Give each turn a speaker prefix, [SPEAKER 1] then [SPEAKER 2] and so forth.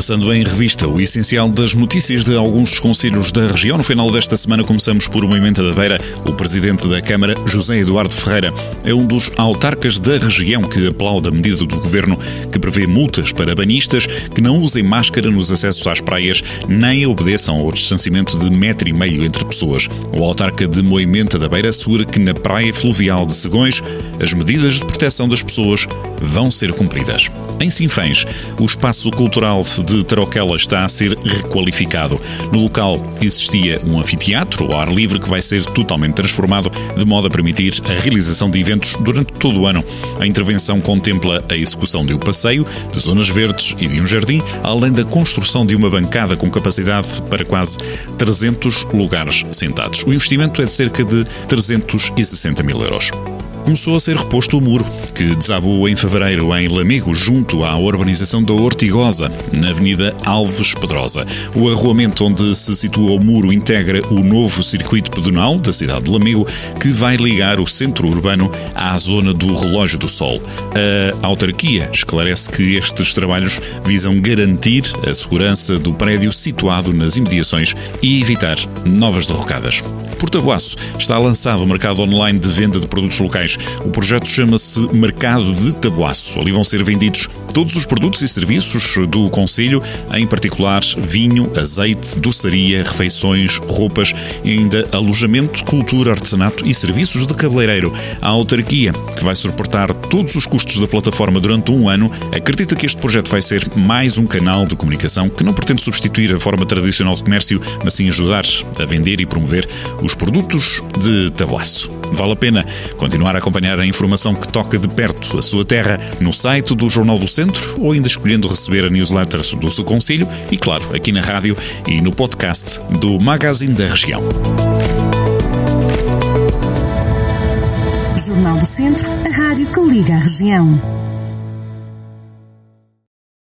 [SPEAKER 1] Passando em revista o essencial das notícias de alguns dos conselhos da região, no final desta semana começamos por uma emenda da Beira. O presidente da Câmara, José Eduardo Ferreira, é um dos autarcas da região que aplaude a medida do governo que prevê multas para banhistas que não usem máscara nos acessos às praias nem obedeçam ao distanciamento de metro e meio entre pessoas. O autarca de Moimenta da Beira assegura que na praia fluvial de Segões as medidas de proteção das pessoas vão ser cumpridas. Em Sinfãs, o espaço cultural de Tarouquela está a ser requalificado. No local existia um anfiteatro ao ar livre que vai ser totalmente transformado de modo a permitir a realização de eventos durante todo o ano. A intervenção contempla a execução de um passeio, de zonas verdes e de um jardim, além da construção de uma bancada com capacidade para quase 300 lugares sentados. O investimento é de cerca de 360 mil euros começou a ser reposto o muro, que desabou em fevereiro em Lamego, junto à urbanização da Ortigosa, na Avenida Alves Pedrosa. O arruamento onde se situa o muro integra o novo circuito pedonal da cidade de Lamego, que vai ligar o centro urbano à zona do Relógio do Sol. A autarquia esclarece que estes trabalhos visam garantir a segurança do prédio situado nas imediações e evitar novas derrocadas. Por Tabuaço está lançado o mercado online de venda de produtos locais. O projeto chama-se Mercado de Tabuaço. Ali vão ser vendidos todos os produtos e serviços do Conselho, em particular vinho, azeite, doçaria, refeições, roupas ainda alojamento, cultura, artesanato e serviços de cabeleireiro. A autarquia, que vai suportar todos os custos da plataforma durante um ano, acredita que este projeto vai ser mais um canal de comunicação que não pretende substituir a forma tradicional de comércio, mas sim ajudar a vender e promover os produtos de Tabuaço. Vale a pena continuar a acompanhar a informação que toca de perto a sua terra no site do Jornal do Centro ou ainda escolhendo receber a newsletter do seu conselho e, claro, aqui na rádio e no podcast do Magazine da Região.
[SPEAKER 2] Jornal do Centro, a rádio que liga a região.